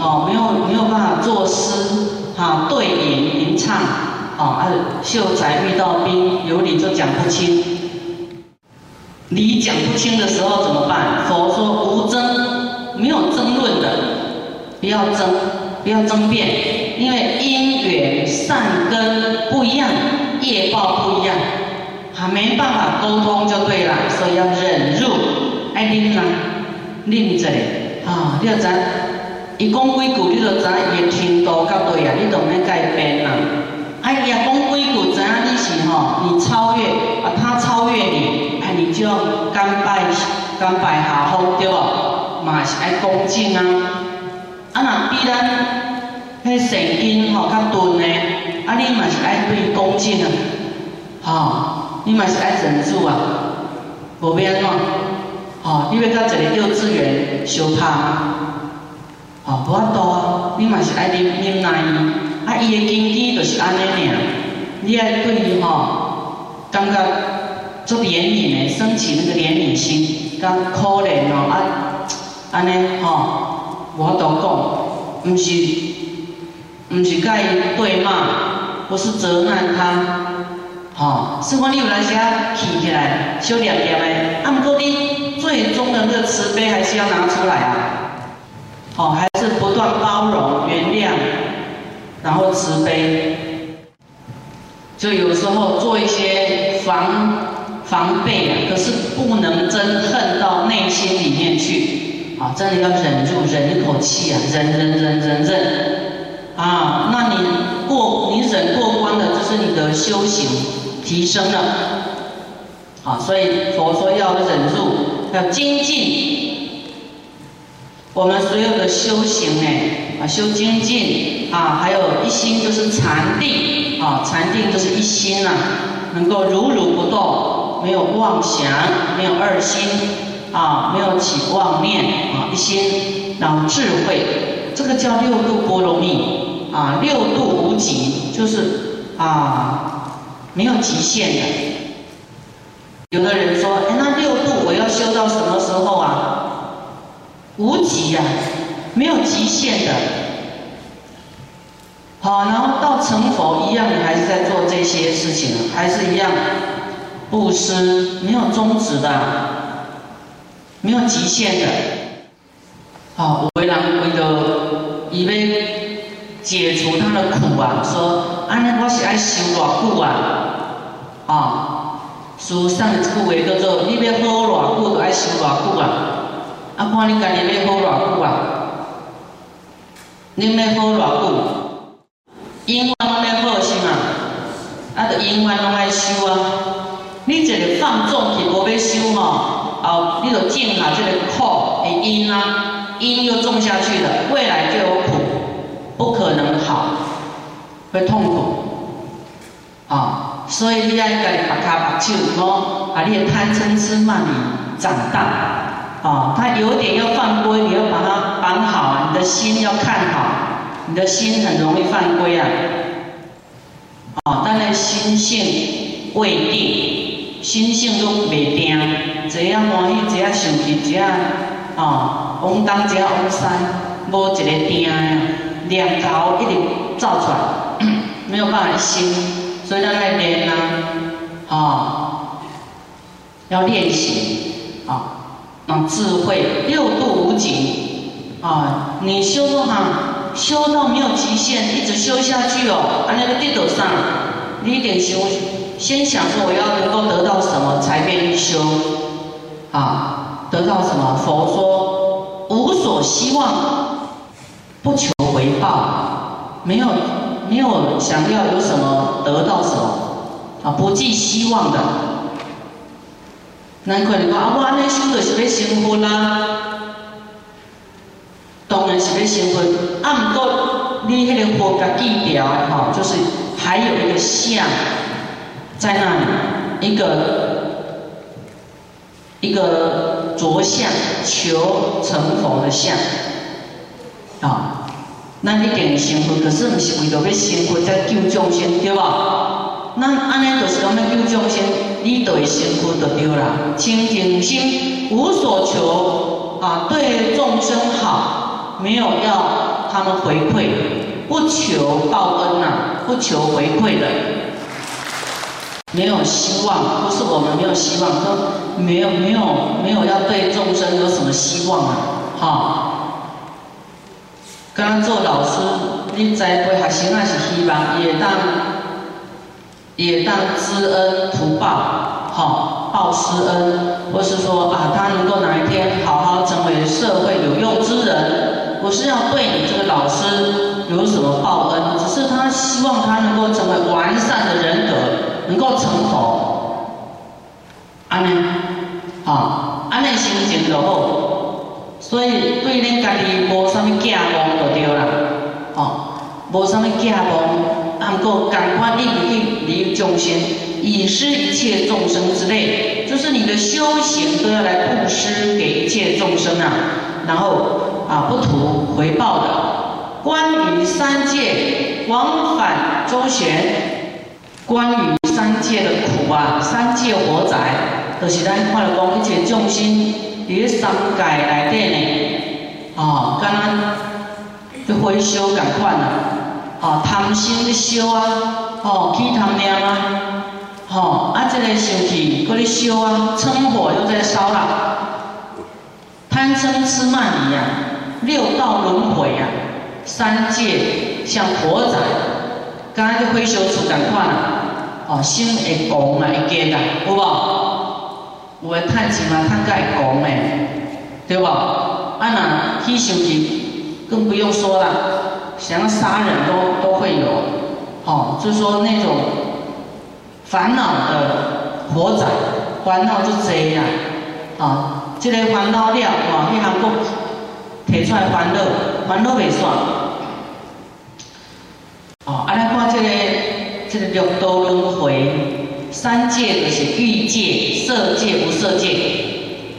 哦，没有没有办法作诗，哈，对吟吟唱，哦，啊，秀才遇到兵，有理就讲不清，理讲不清的时候怎么办？佛说无争，没有争论的，不要争，不要争辩，因为因缘善根不一样，业报不一样，还没办法沟通就对了，所以要忍入，爱忍啦，忍者。啊，你要知，伊讲几句，你就知伊的程度到对啊，你都免改变啦。哎呀，讲几句，知影你是吼，你超越啊，他超越你，啊，你就要甘拜甘拜下风，对无？嘛是爱恭敬啊。啊，若比咱迄神经吼较钝诶，啊，你嘛是爱对恭敬啊。吼，你嘛是爱忍住啊，无变怎？哦，你要甲一个幼稚园相拍，哦，无法度啊，你嘛是爱忍忍耐伊，啊，伊的根基就是安尼尔，你爱对伊吼，感觉做怜悯的，升起那个怜悯心，甲可怜哦，啊，安尼吼，无法度讲，毋是，毋是甲伊对骂，不是责难他，吼，是讲你有当时啊气起来，小念念的，啊，毋过你。最终的那个慈悲还是要拿出来啊！好，还是不断包容、原谅，然后慈悲。就有时候做一些防防备啊，可是不能真恨到内心里面去啊！真的要忍住，忍一口气啊，忍忍忍忍忍啊！那你过你忍过关的，就是你的修行提升了。啊，所以佛说要忍住。要精进，我们所有的修行呢，啊，修精进啊，还有一心就是禅定啊，禅定就是一心呐，能够如如不动，没有妄想，没有二心啊，没有起妄念啊，一心然后智慧，这个叫六度波罗蜜啊，六度无极，就是啊，没有极限的。有的人说，哎，那六度我要修到什么时候啊？无极呀，没有极限的。好，然后到成佛一样，你还是在做这些事情，还是一样布施，没有终止的，没有极限的。好，为难为的以为解除他的苦啊，说，安尼我是爱修多久啊？啊。书上这个为叫做：你要好偌久，就爱修偌久啊！啊，看你家己要好偌久啊！你要好偌久？永远拢要好是嘛？啊，就永远拢爱修啊！你一个放纵去无要修吼，后你就种下这个苦的因啊，因又种下去了，未来就有苦，不可能好，会痛苦啊！所以你要家己把卡把手，哦，啊，你的贪嗔痴慢疑长大，哦，他有点要犯规，你要把它绑好，你的心要看好，你的心很容易犯规啊，哦，但是心性未定，心性都未定，一下欢喜，一下生气，一下哦，往东一下往西，无一个定的，念头一直造出来，没有办法心。所以在那边呢，啊，要练习啊，智慧六度无极啊，你修哈，修到没有极限，一直修下去哦，啊那个地头上，你一点修，先想说我要能够得到什么才愿意修，啊，得到什么？佛说无所希望，不求回报，没有。没有想要有什么得到什么啊，不寄希望的。难怪你讲啊，我安尼修就是要成佛啦，当然是要成佛。啊，不过你迄个佛甲记条吼，就是还有一个相在那里，一个一个着相求成佛的相啊。那你定成佛，可是毋是为着要成佛才救众生，对吧？咱安尼就是讲要救众生，你就会成佛就对啦。清净心无所求啊，对众生好，没有要他们回馈，不求报恩呐，不求回馈的，没有希望，不是我们没有希望，说没有没有没有要对众生有什么希望啊，哈。刚刚做老师，你栽培学生也是希望也当也当知恩图报，好报师恩，或是说啊，他能够哪一天好好成为社会有用之人，不是要对你这个老师有什么报恩，只是他希望他能够成为完善的人格，能够成佛，安尼，好，安尼心情就好。所以对恁家己无啥物寄望就对啦，吼，无啥物寄望，啊，毋过赶快立立立众生，以施一切众生之类，就是你的修行都要来布施给一切众生啊，然后啊不图回报的。关于三界往返周旋，关于三界的苦啊，三界火灾，都是咱看了讲一切众生。伫三界内底呢，哦，敢若去回修共款啊，哦，贪心咧烧啊，哦，起贪念啊，哦，啊，这个生气搁咧修啊，嗔火又在烧啦，贪嗔痴慢疑啊，六道轮回啊，三界像火仔，敢若去回修出共款啊，哦，心会狂啊，会惊啊，有无？有诶趁钱嘛，趁甲会讲诶，对无？啊那去生气更不用说了，想要杀人都都会有，哦，就是说那种烦恼的火仔，烦恼就多啦，啊，这个烦恼了，哇，去韩国提出来烦恼，烦恼未煞，哦，啊，咱看这个这个六道轮回。三界就是欲界、色界、无色界，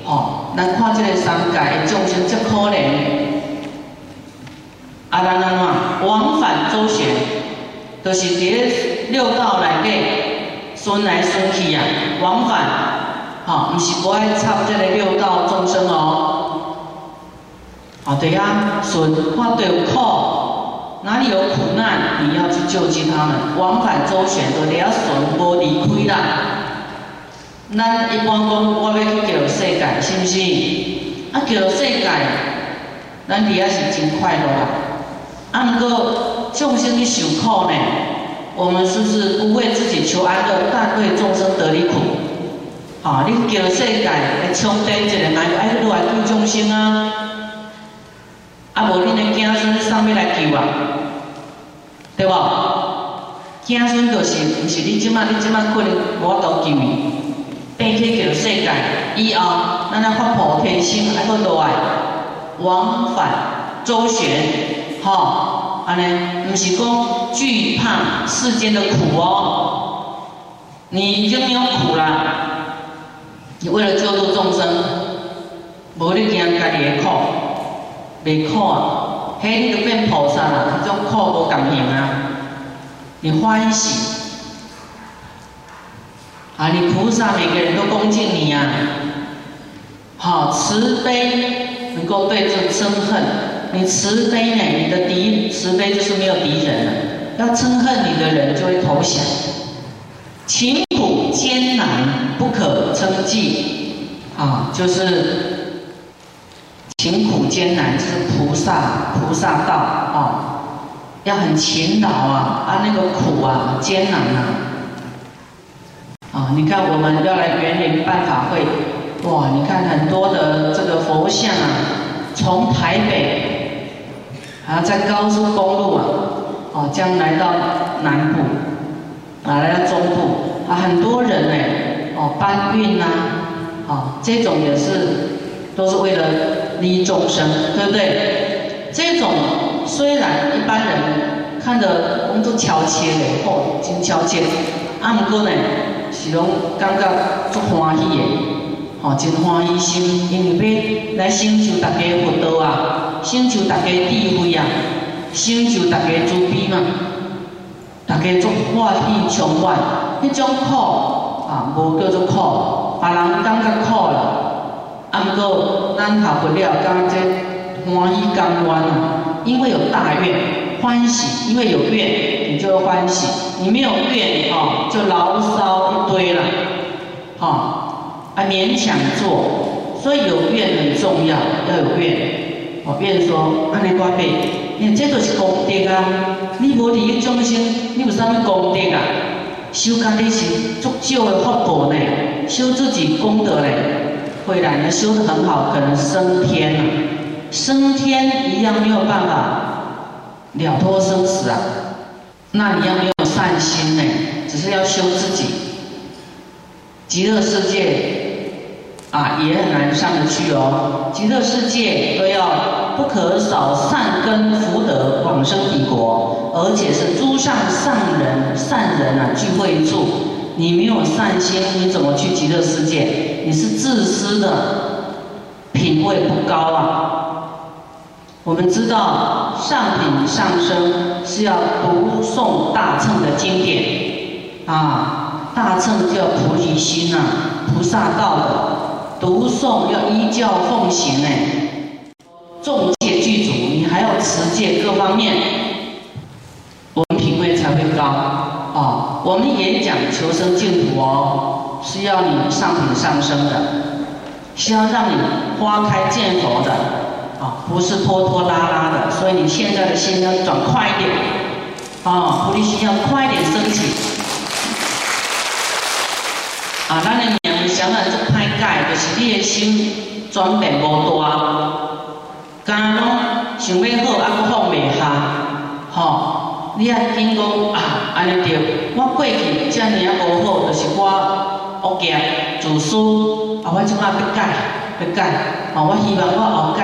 哦，咱看这个三界众生真可怜，啊，咱安怎往返周旋，都是伫六道内底顺来顺去啊，往返，吼，毋是无爱插这个六道众生哦，啊，对啊，顺看到有苦。哪里有苦难，你要去救济他们，往返周旋都得要顺波离开啦。咱一般讲，我要去救世界，是毋是？啊，救世界，咱伫遐是真快乐啦。啊，能够众生去受苦呢，我们是不是不为自己求安乐，但为众生得离苦？啊，你叫世界，来冲顶一个，来爱落来救众生啊！啊，无恁的子孙上要来救啊，对无？子孙就是毋是你即马，你即马可能无法度救伊，变去叫世界以后，咱来发菩提心，爱去倒来往返周旋，吼，安尼毋是讲惧怕世间的苦哦，你已经没有苦了，你为了救度众生，无你惊家己的苦。袂苦啊，嘿，你就变菩萨啦，这种苦无感应啊，你欢喜，啊，你菩萨每个人都恭敬你呀，好慈悲，能够对这憎恨，你慈悲呢，你的敌慈悲就是没有敌人了，要憎恨你的人就会投降，勤苦艰难不可称计，啊，就是。勤苦艰难是菩萨菩萨道。啊，要很勤劳啊，啊那个苦啊艰难啊，啊你看我们要来园林办法会，哇你看很多的这个佛像啊，从台北，还要在高速公路啊，哦将来到南部，啊来到中部，啊很多人呢，哦搬运呐，啊这种也是都是为了。利众生，对不对？这种虽然一般人看着我们都悄切的，哦，真悄切。啊，毋过呢，是拢感觉足欢喜的，哦，真欢喜心，因为要来成就大家福德啊，成就大家智慧啊，成就大家慈悲嘛，大家做欢喜充满。迄种苦啊，无叫做苦，别人感觉苦了。啊，毋过咱学不了，感觉欢喜甘愿啊，因为有大愿欢喜，因为有愿你就欢喜，你没有愿哦就牢骚一堆了，哈，啊勉强做，所以有愿很重要，要有愿。我愿说，安尼我背，因为这都是功德啊，你无利益众生，你有啥物功德啊？修家己是足少的福报呢，修自己功德呢，会然呢修得很好，可能升天了，升天一样没有办法了脱生死啊。那你要没有善心呢，只是要修自己，极乐世界啊也很难上得去哦。极乐世界都要不可少善根福德往生彼国。而且是诸上善人、善人啊聚会处，你没有善心，你怎么去极乐世界？你是自私的，品位不高啊！我们知道上品上升是要读诵大乘的经典啊，大乘叫菩提心呐，菩萨道的读诵要依教奉行哎，众戒具足，你还要持戒各方面。我们品位才会高啊！我们演讲求生净土哦，是要你上品上升的，是要让你花开见佛的啊，不是拖拖拉拉的。所以你现在的心要转快一点啊，菩提心要快点升起啊！那你想来做歹解，就是你的心转变无大，刚拢想要好，还佫放袂下，吼。你啊，紧讲啊，安尼对。我过去遮尔啊无好，就是我恶业自私，啊，我即摆要改，要改。啊，我希望我后改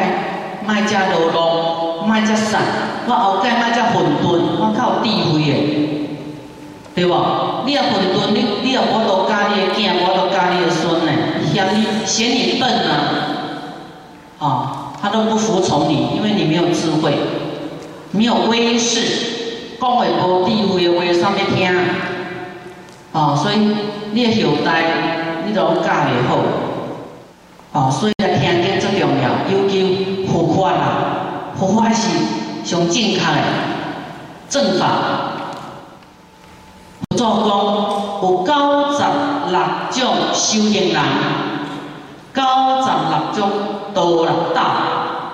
莫遮落落，莫遮散，我后改莫遮混沌，我较有智慧的，对无？你啊混沌，你你啊我都教你的囝，我都教你的孙呢，嫌你嫌你笨啊，啊，他都不服从你，因为你没有智慧，没有威势。讲话无智慧的话，啥物听？哦，所以你的后代，你都教袂好。哦，所以来听经最重要，尤其佛法啦，佛法是上正确的正法。佛祖讲有九十六种修行人，九十六种道六道，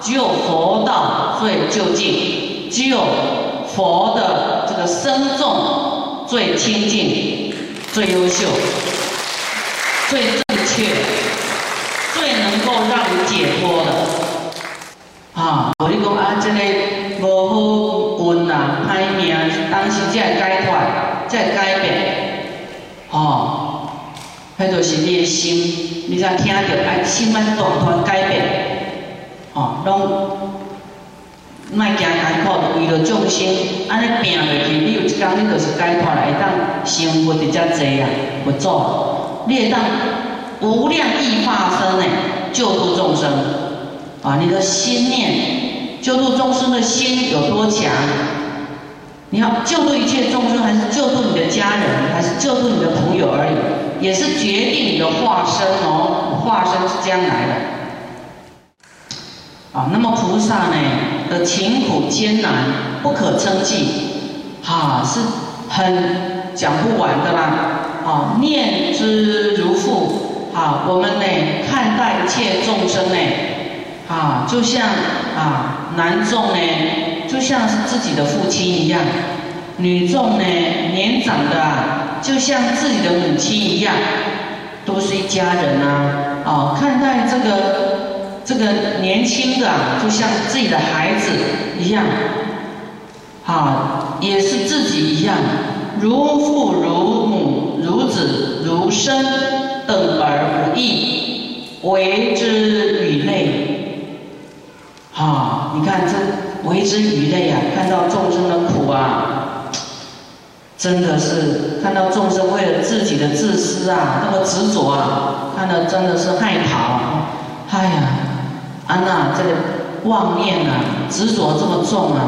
只有佛道最究竟，只有。佛的这个身众最清净、最优秀、最正确、最能够让你解脱的啊！我你讲啊，这个无好运呐，歹命，当时才会解脱，才会改变。哦，迄就是你的心，你才听到爱心安断断改变。哦，拢。卖惊艰苦，为了众生，安尼拼落去，你有一天你就是解脱来，会当生活直接济啊，佛祖，你会当无量亿化身诶，救度众生啊！你的心念救度众生的心有多强？你要救度一切众生，还是救度你的家人，还是救度你的朋友而已？也是决定你的化身哦，化身是将来的。啊，那么菩萨呢的勤苦艰难不可称计，哈，是很讲不完的啦。啊，念之如父，啊，我们呢看待一切众生呢，啊，就像啊男众呢，就像是自己的父亲一样，女众呢年长的啊就像自己的母亲一样，都是一家人啊。啊，看待这个。这个年轻的就像自己的孩子一样，啊，也是自己一样，如父如母如子如生，等而不异，为之与类。啊，你看这为之与类啊，看到众生的苦啊，真的是看到众生为了自己的自私啊，那么执着啊，看到真的是害怕啊，哎呀。安娜，这个妄念啊，执着这么重啊，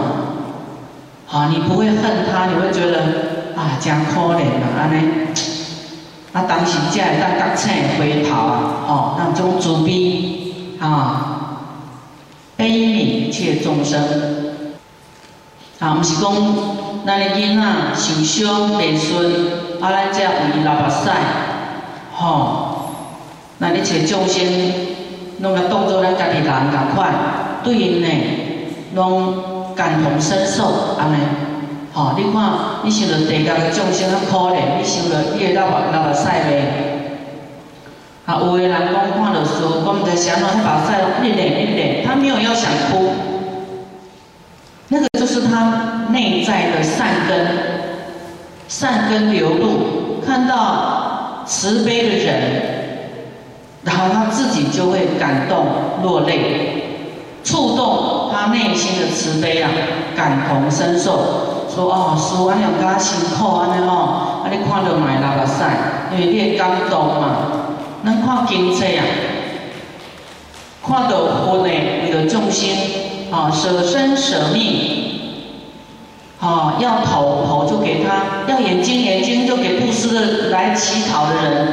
好，你不会恨他，你会觉得啊，真可怜啊，安尼，啊，当时才会当觉醒回头啊，哦，那种慈悲啊，悲悯一切众生。啊，毋是讲咱的囡仔受伤袂顺，啊，咱才为伊流目屎，吼，咱一切众生拢甲当作咱家己人共款，对因呢，拢感同身受安尼。吼，你看，你想着地下的众生较可怜，你想着伊会流目流目屎袂？啊，有的人讲看到书，讲在想到他把塞一脸一脸，他没有要想哭，那个就是他内在的善根，善根流露，看到慈悲的人，然后他自己就会感动落泪，触动他内心的慈悲啊，感同身受，说哦，师安尼加辛苦安尼哦，啊你看到买流目屎，因为你会感动嘛。能看经济啊，看到佛呢，为了众生，啊，舍身舍命，啊，要头头就给他，要眼睛眼睛就给布施的来乞讨的人，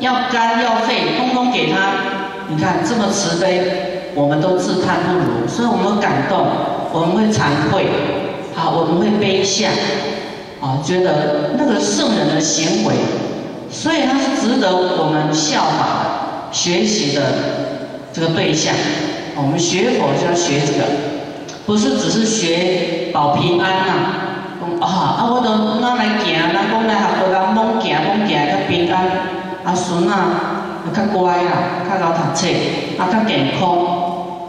要肝要肺通通给他。你看这么慈悲，我们都自叹不如，所以我们感动，我们会惭愧，好，我们会悲下，啊，觉得那个圣人的行为。所以他是值得我们效法、学习的这个对象。我们学佛就要学这个，不是只是学保平安呐。啊啊，我都哪来行？咱讲来学佛人猛行猛行较平安，啊孙啊较乖啦，较晓读册，啊较健康。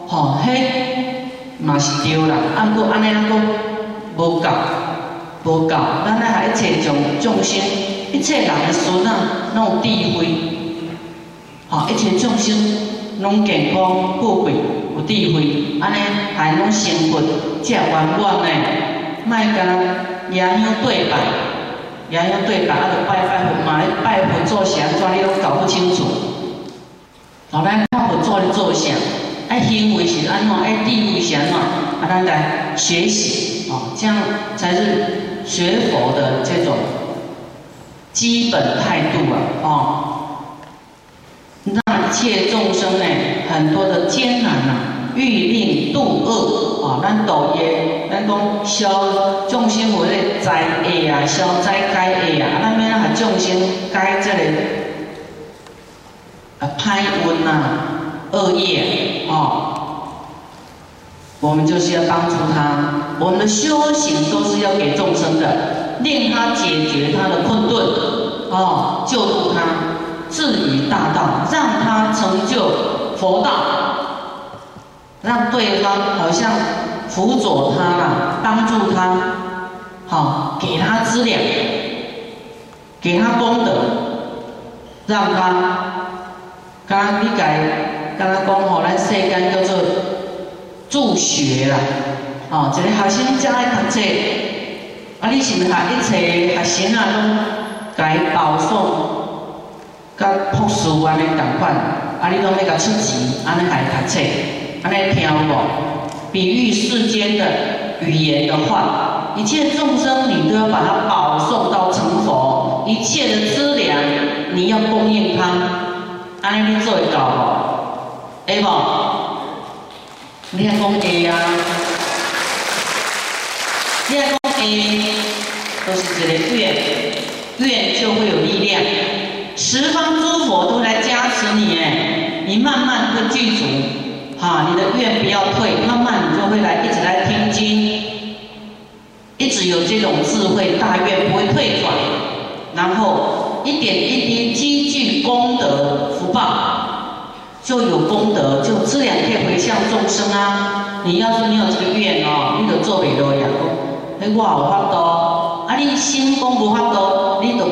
吼，迄嘛是对啦。啊，不过安尼啊，讲无够，无够。咱来还切种众生。一切人的孙啊，拢有智慧，吼，一切众生拢健康富贵，有智慧，安尼还拢成佛，遮圆满呢。莫甲野香对拜，野香对拜，啊，着拜拜佛嘛，拜佛做啥？怎你拢搞不清楚。后来看佛做咧做啥？爱行为是安怎？爱地位是安怎？啊，咱来学习，哦，这样才是学佛的这种。基本态度啊，哦，让一切众生呢，很多的艰难呐，欲令度恶啊，咱道业，咱讲消众生为咧灾恶啊，消灾解恶啊，咱免啊众生解这个啊歹运呐，恶业哦，我们就是要帮助他，我们的修行都是要给众生的。令他解决他的困顿，哦，救助他，至于大道，让他成就佛道，让对方好像辅佐他啦，帮助他，好，给他资粮，给他功德，让他，刚你改，刚刚讲好，咱世间叫做助学啦，哦，一个学生正爱读册。啊！你是毋是一切学生啊，拢该保送，甲博士安尼同款？啊！你拢要甲出钱，安尼来读册，安尼听无？比喻世间的语言的话，一切众生你都要把它保送到成佛，一切的资粮你要供应他，安尼你做会到无？会无？你讲会啊？你讲？都是一个愿，愿就会有力量，十方诸佛都来，慢慢会记住，哈，你的愿不要退，慢慢你就会来一直来听经，一直有这种智慧大愿不会退转，然后一点一滴积聚功德福报，就有功德，就自然可以回向众生啊。你要是没有这个愿哦，你就做不到呀。迄我有法度，啊！你心功无法度，你就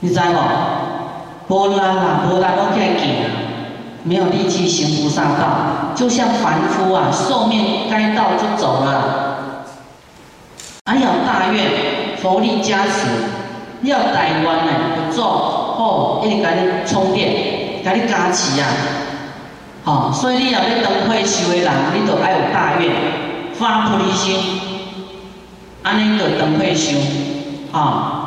你知无？无力啦，无力都起来行，没有力气行菩萨道，就像凡夫啊，寿命该到就走了。还，有大愿，佛力加持，要台湾呢，不做好，一直给你充电，给你加持啊！哦，所以你要咧登会修的人，你都爱有大愿，发菩提心，安尼就登会修，哦。